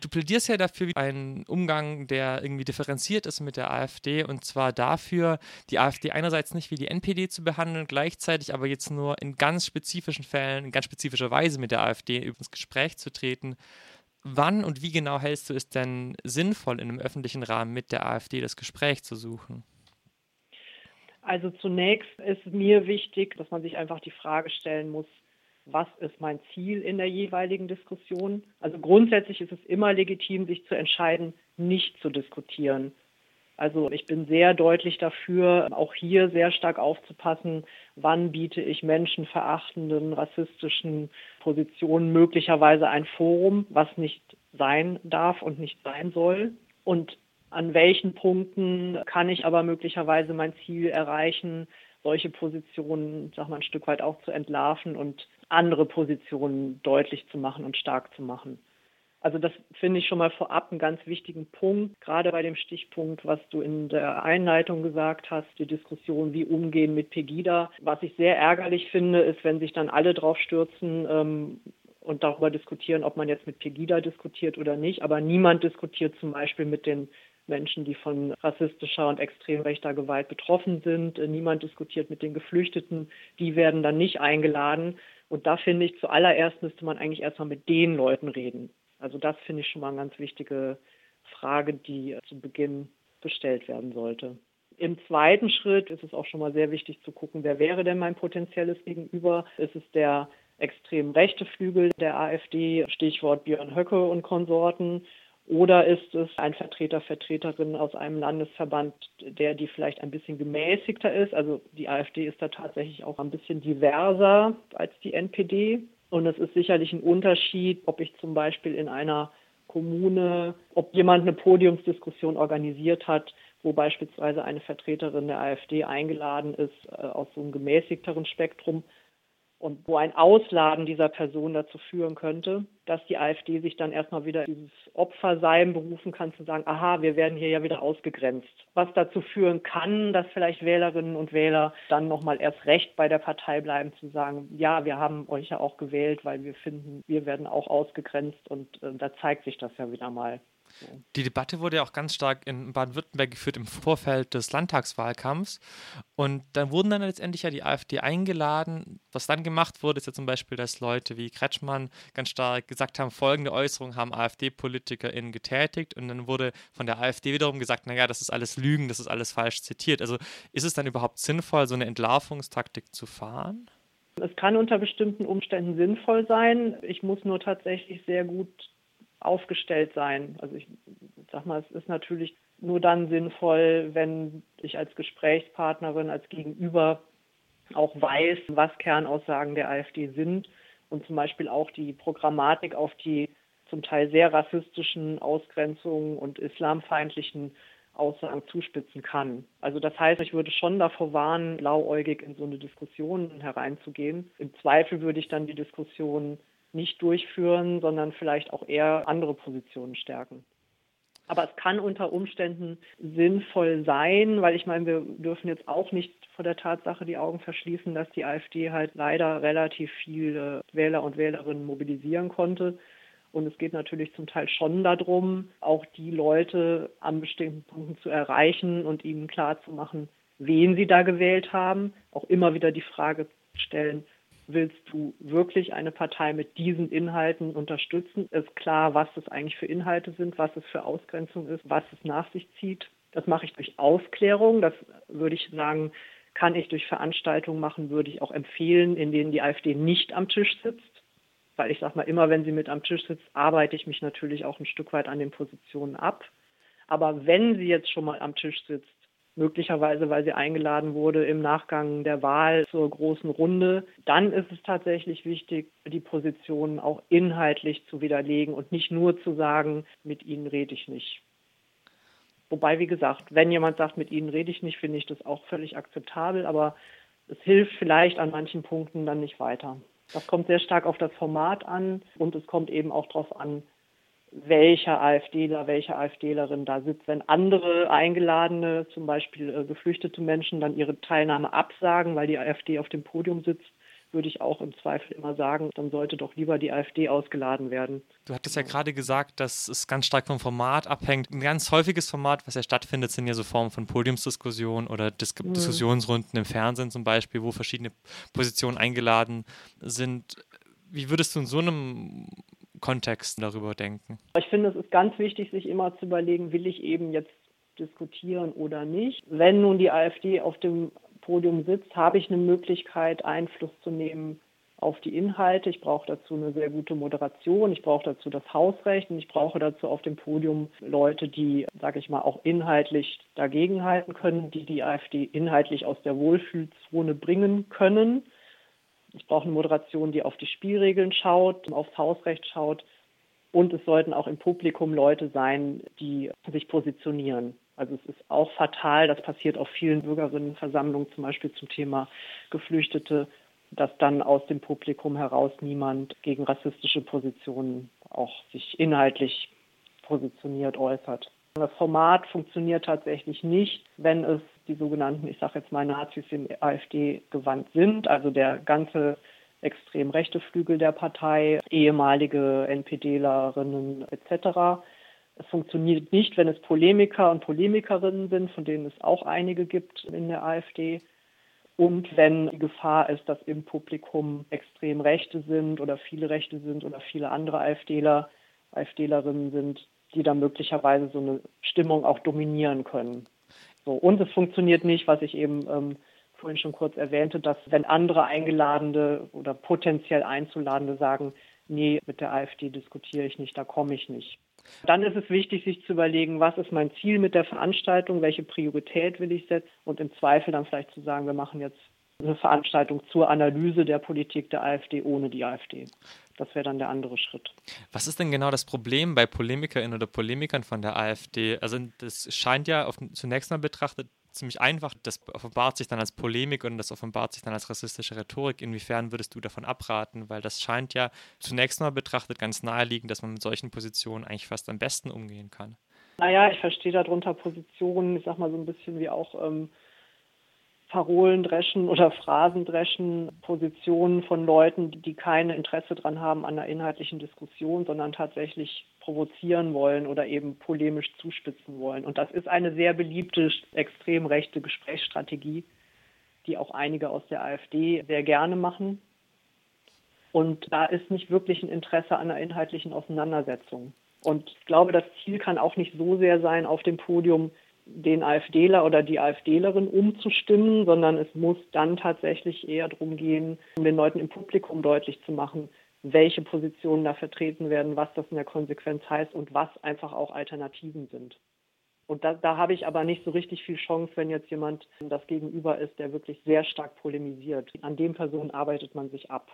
Du plädierst ja dafür einen Umgang, der irgendwie differenziert ist mit der AfD und zwar dafür, die AfD einerseits nicht wie die NPD zu behandeln, gleichzeitig aber jetzt nur in ganz spezifischen Fällen, in ganz spezifischer Weise mit der AfD ins Gespräch zu treten. Wann und wie genau hältst du es denn sinnvoll, in einem öffentlichen Rahmen mit der AfD das Gespräch zu suchen? Also zunächst ist mir wichtig, dass man sich einfach die Frage stellen muss, was ist mein Ziel in der jeweiligen Diskussion. Also grundsätzlich ist es immer legitim, sich zu entscheiden, nicht zu diskutieren. Also ich bin sehr deutlich dafür, auch hier sehr stark aufzupassen, wann biete ich menschenverachtenden, rassistischen Positionen möglicherweise ein Forum, was nicht sein darf und nicht sein soll. Und an welchen Punkten kann ich aber möglicherweise mein Ziel erreichen, solche Positionen, sag mal, ein Stück weit auch zu entlarven und andere Positionen deutlich zu machen und stark zu machen. Also das finde ich schon mal vorab einen ganz wichtigen Punkt, gerade bei dem Stichpunkt, was du in der Einleitung gesagt hast, die Diskussion, wie umgehen mit Pegida. Was ich sehr ärgerlich finde, ist, wenn sich dann alle drauf stürzen ähm, und darüber diskutieren, ob man jetzt mit Pegida diskutiert oder nicht, aber niemand diskutiert zum Beispiel mit den Menschen, die von rassistischer und extrem rechter Gewalt betroffen sind. Niemand diskutiert mit den Geflüchteten. Die werden dann nicht eingeladen. Und da finde ich, zuallererst müsste man eigentlich erstmal mit den Leuten reden. Also das finde ich schon mal eine ganz wichtige Frage, die zu Beginn gestellt werden sollte. Im zweiten Schritt ist es auch schon mal sehr wichtig zu gucken, wer wäre denn mein potenzielles Gegenüber? Ist es der extrem rechte Flügel der AfD, Stichwort Björn Höcke und Konsorten? Oder ist es ein Vertreter, Vertreterin aus einem Landesverband, der die vielleicht ein bisschen gemäßigter ist? Also die AfD ist da tatsächlich auch ein bisschen diverser als die NPD. Und es ist sicherlich ein Unterschied, ob ich zum Beispiel in einer Kommune, ob jemand eine Podiumsdiskussion organisiert hat, wo beispielsweise eine Vertreterin der AfD eingeladen ist äh, aus so einem gemäßigteren Spektrum und wo ein Ausladen dieser Person dazu führen könnte, dass die AfD sich dann erstmal wieder dieses Opfersein berufen kann, zu sagen, aha, wir werden hier ja wieder ausgegrenzt. Was dazu führen kann, dass vielleicht Wählerinnen und Wähler dann nochmal erst recht bei der Partei bleiben, zu sagen, ja, wir haben euch ja auch gewählt, weil wir finden, wir werden auch ausgegrenzt und äh, da zeigt sich das ja wieder mal. Die Debatte wurde ja auch ganz stark in Baden-Württemberg geführt im Vorfeld des Landtagswahlkampfs. Und dann wurden dann letztendlich ja die AfD eingeladen. Was dann gemacht wurde, ist ja zum Beispiel, dass Leute wie Kretschmann ganz stark gesagt haben, folgende Äußerungen haben AfD-PolitikerInnen getätigt. Und dann wurde von der AfD wiederum gesagt, naja, das ist alles Lügen, das ist alles falsch zitiert. Also ist es dann überhaupt sinnvoll, so eine Entlarvungstaktik zu fahren? Es kann unter bestimmten Umständen sinnvoll sein. Ich muss nur tatsächlich sehr gut aufgestellt sein. Also ich sag mal, es ist natürlich nur dann sinnvoll, wenn ich als Gesprächspartnerin, als Gegenüber auch weiß, was Kernaussagen der AfD sind und zum Beispiel auch die Programmatik auf die zum Teil sehr rassistischen Ausgrenzungen und islamfeindlichen Aussagen zuspitzen kann. Also das heißt, ich würde schon davor warnen, blauäugig in so eine Diskussion hereinzugehen. Im Zweifel würde ich dann die Diskussion nicht durchführen, sondern vielleicht auch eher andere Positionen stärken. Aber es kann unter Umständen sinnvoll sein, weil ich meine, wir dürfen jetzt auch nicht vor der Tatsache die Augen verschließen, dass die AfD halt leider relativ viele Wähler und Wählerinnen mobilisieren konnte. Und es geht natürlich zum Teil schon darum, auch die Leute an bestimmten Punkten zu erreichen und ihnen klarzumachen, wen sie da gewählt haben. Auch immer wieder die Frage stellen, willst du wirklich eine Partei mit diesen Inhalten unterstützen? Ist klar, was das eigentlich für Inhalte sind, was es für Ausgrenzung ist, was es nach sich zieht. Das mache ich durch Aufklärung. Das würde ich sagen, kann ich durch Veranstaltungen machen, würde ich auch empfehlen, in denen die AfD nicht am Tisch sitzt. Weil ich sage mal, immer wenn sie mit am Tisch sitzt, arbeite ich mich natürlich auch ein Stück weit an den Positionen ab. Aber wenn sie jetzt schon mal am Tisch sitzt, möglicherweise weil sie eingeladen wurde im Nachgang der Wahl zur großen Runde, dann ist es tatsächlich wichtig, die Positionen auch inhaltlich zu widerlegen und nicht nur zu sagen, mit ihnen rede ich nicht. Wobei, wie gesagt, wenn jemand sagt, mit ihnen rede ich nicht, finde ich das auch völlig akzeptabel, aber es hilft vielleicht an manchen Punkten dann nicht weiter. Das kommt sehr stark auf das Format an und es kommt eben auch darauf an, welcher AfDler, welche AfDlerin da sitzt. Wenn andere eingeladene, zum Beispiel äh, geflüchtete Menschen, dann ihre Teilnahme absagen, weil die AfD auf dem Podium sitzt, würde ich auch im Zweifel immer sagen, dann sollte doch lieber die AfD ausgeladen werden. Du hattest ja gerade gesagt, dass es ganz stark vom Format abhängt. Ein ganz häufiges Format, was ja stattfindet, sind ja so Formen von Podiumsdiskussionen oder Dis mhm. Diskussionsrunden im Fernsehen zum Beispiel, wo verschiedene Positionen eingeladen sind. Wie würdest du in so einem Kontext darüber denken? Ich finde, es ist ganz wichtig, sich immer zu überlegen, will ich eben jetzt diskutieren oder nicht. Wenn nun die AfD auf dem Podium sitzt, habe ich eine Möglichkeit, Einfluss zu nehmen auf die Inhalte. Ich brauche dazu eine sehr gute Moderation. Ich brauche dazu das Hausrecht und ich brauche dazu auf dem Podium Leute, die, sage ich mal, auch inhaltlich dagegenhalten können, die die AfD inhaltlich aus der Wohlfühlzone bringen können. Ich brauche eine Moderation, die auf die Spielregeln schaut, aufs Hausrecht schaut. Und es sollten auch im Publikum Leute sein, die sich positionieren. Also es ist auch fatal, das passiert auf vielen Bürgerinnenversammlungen, zum Beispiel zum Thema Geflüchtete, dass dann aus dem Publikum heraus niemand gegen rassistische Positionen auch sich inhaltlich positioniert äußert. Das Format funktioniert tatsächlich nicht, wenn es die sogenannten, ich sage jetzt mal Nazis im AfD gewandt sind, also der ganze extrem rechte Flügel der Partei, ehemalige NPDlerinnen etc. Es funktioniert nicht, wenn es Polemiker und Polemikerinnen sind, von denen es auch einige gibt in der AfD. Und wenn die Gefahr ist, dass im Publikum extrem Rechte sind oder viele Rechte sind oder viele andere AfDler, AfDlerinnen sind, die da möglicherweise so eine Stimmung auch dominieren können. So. Und es funktioniert nicht, was ich eben ähm, vorhin schon kurz erwähnte, dass wenn andere Eingeladene oder potenziell Einzuladende sagen, nee, mit der AfD diskutiere ich nicht, da komme ich nicht. Dann ist es wichtig, sich zu überlegen, was ist mein Ziel mit der Veranstaltung, welche Priorität will ich setzen und im Zweifel dann vielleicht zu sagen, wir machen jetzt eine Veranstaltung zur Analyse der Politik der AfD ohne die AfD. Das wäre dann der andere Schritt. Was ist denn genau das Problem bei PolemikerInnen oder Polemikern von der AfD? Also das scheint ja auf, zunächst mal betrachtet ziemlich einfach. Das offenbart sich dann als Polemik und das offenbart sich dann als rassistische Rhetorik. Inwiefern würdest du davon abraten? Weil das scheint ja zunächst mal betrachtet ganz naheliegend, dass man mit solchen Positionen eigentlich fast am besten umgehen kann. Naja, ich verstehe darunter Positionen, ich sag mal so ein bisschen wie auch ähm, Parolendreschen oder Phrasendreschen, Positionen von Leuten, die kein Interesse daran haben an einer inhaltlichen Diskussion, sondern tatsächlich provozieren wollen oder eben polemisch zuspitzen wollen. Und das ist eine sehr beliebte extrem rechte Gesprächsstrategie, die auch einige aus der AfD sehr gerne machen. Und da ist nicht wirklich ein Interesse an einer inhaltlichen Auseinandersetzung. Und ich glaube, das Ziel kann auch nicht so sehr sein, auf dem Podium den AfDler oder die AfDlerin umzustimmen, sondern es muss dann tatsächlich eher darum gehen, um den Leuten im Publikum deutlich zu machen, welche Positionen da vertreten werden, was das in der Konsequenz heißt und was einfach auch Alternativen sind. Und da, da habe ich aber nicht so richtig viel Chance, wenn jetzt jemand das Gegenüber ist, der wirklich sehr stark polemisiert. An den Personen arbeitet man sich ab.